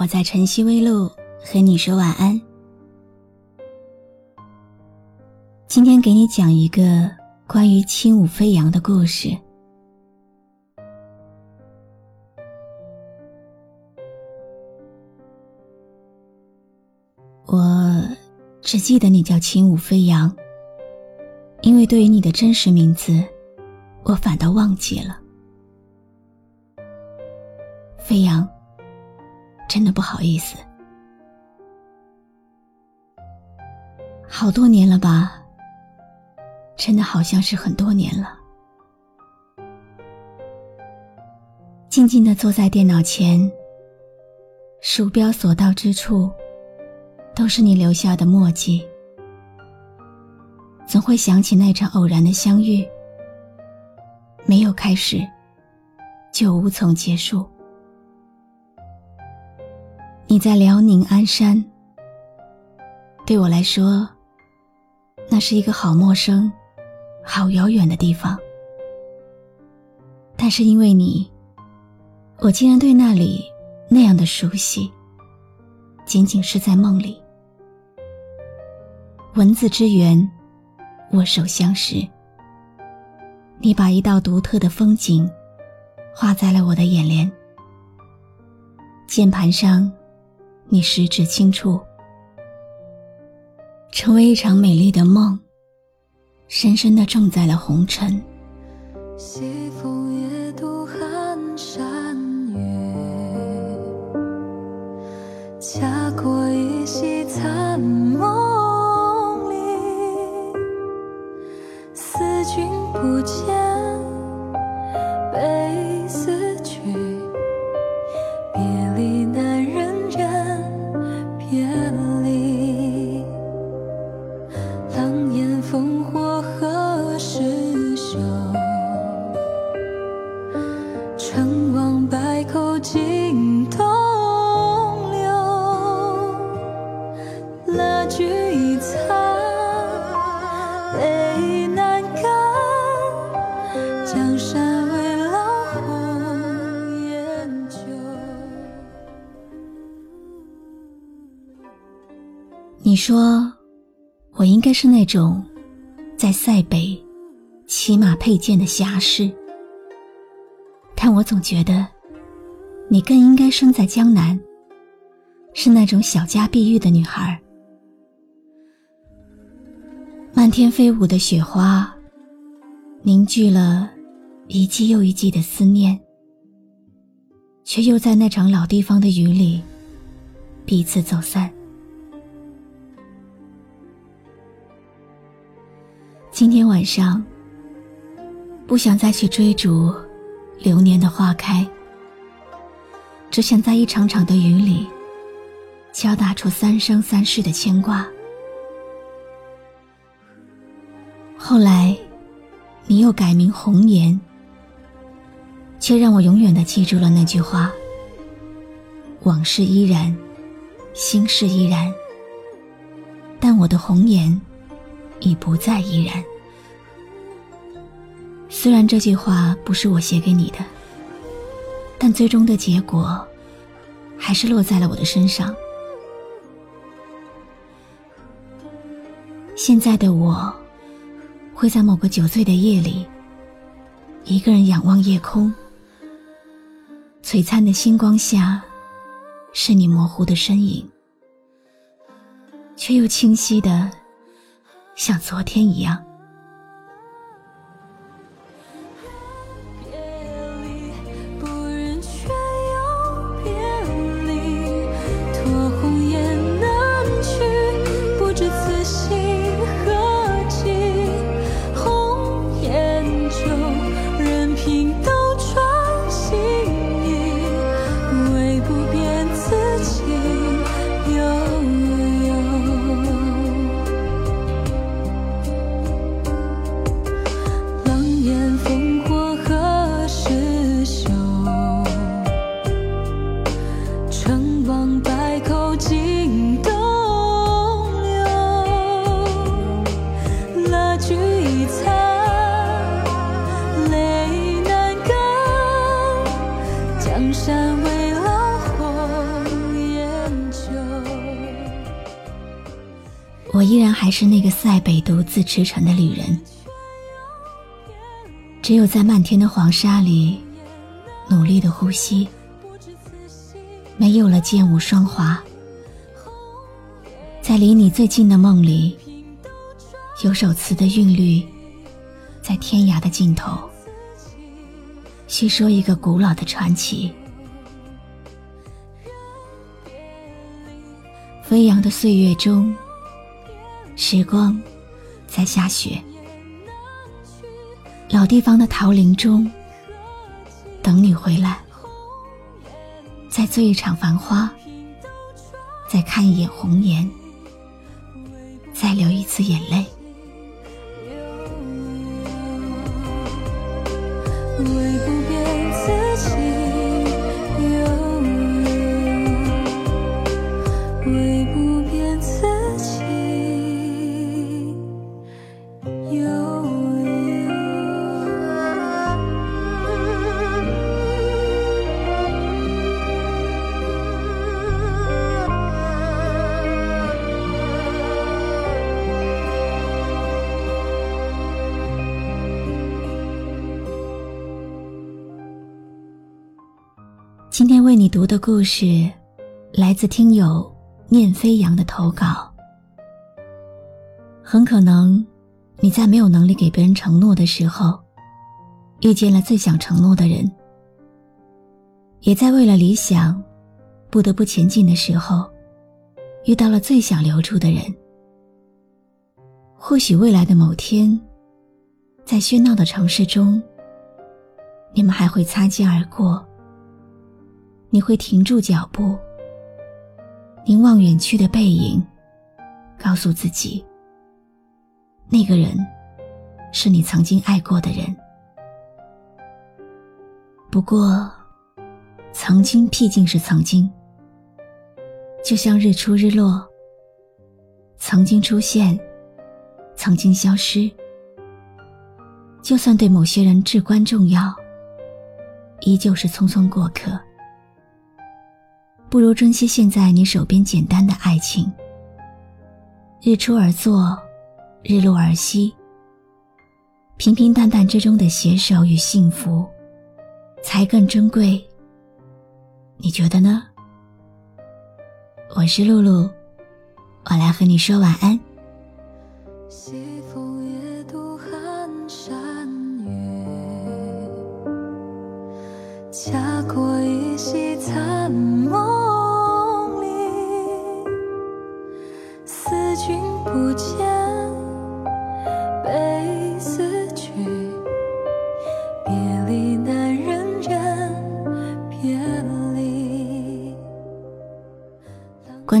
我在晨曦微露和你说晚安。今天给你讲一个关于轻舞飞扬的故事。我只记得你叫轻舞飞扬，因为对于你的真实名字，我反倒忘记了。飞扬，真的不好意思，好多年了吧？真的好像是很多年了。静静的坐在电脑前，鼠标所到之处。都是你留下的墨迹，总会想起那场偶然的相遇，没有开始，就无从结束。你在辽宁鞍山，对我来说，那是一个好陌生、好遥远的地方。但是因为你，我竟然对那里那样的熟悉，仅仅是在梦里。文字之源，握手相识。你把一道独特的风景画在了我的眼帘。键盘上，你十指轻触，成为一场美丽的梦，深深的种在了红尘。西风夜渡寒山月，恰过一夕残梦里，思君。不见。成王败寇尽东流蜡炬已残泪难干江山未老红颜旧你说我应该是那种在塞北骑马佩剑的侠士。但我总觉得你更应该生在江南，是那种小家碧玉的女孩。漫天飞舞的雪花，凝聚了一季又一季的思念，却又在那场老地方的雨里彼此走散。今天晚上，不想再去追逐流年的花开，只想在一场场的雨里，敲打出三生三世的牵挂。后来，你又改名红颜，却让我永远的记住了那句话：往事依然，心事依然，但我的红颜。已不再依然。虽然这句话不是我写给你的，但最终的结果，还是落在了我的身上。现在的我，会在某个酒醉的夜里，一个人仰望夜空，璀璨的星光下，是你模糊的身影，却又清晰的。像昨天一样。依然还是那个塞北独自驰骋的旅人，只有在漫天的黄沙里努力的呼吸，没有了剑舞霜华，在离你最近的梦里，有首词的韵律，在天涯的尽头，叙说一个古老的传奇。飞扬的岁月中。时光在下雪，老地方的桃林中，等你回来，再醉一场繁花，再看一眼红颜，再流一次眼泪。为不今天为你读的故事，来自听友念飞扬的投稿。很可能，你在没有能力给别人承诺的时候，遇见了最想承诺的人；也在为了理想，不得不前进的时候，遇到了最想留住的人。或许未来的某天，在喧闹的城市中，你们还会擦肩而过。你会停住脚步，凝望远去的背影，告诉自己，那个人是你曾经爱过的人。不过，曾经毕竟是曾经，就像日出日落，曾经出现，曾经消失。就算对某些人至关重要，依旧是匆匆过客。不如珍惜现在你手边简单的爱情。日出而作，日落而息。平平淡淡之中的携手与幸福，才更珍贵。你觉得呢？我是露露，我来和你说晚安。恰过一夕残梦。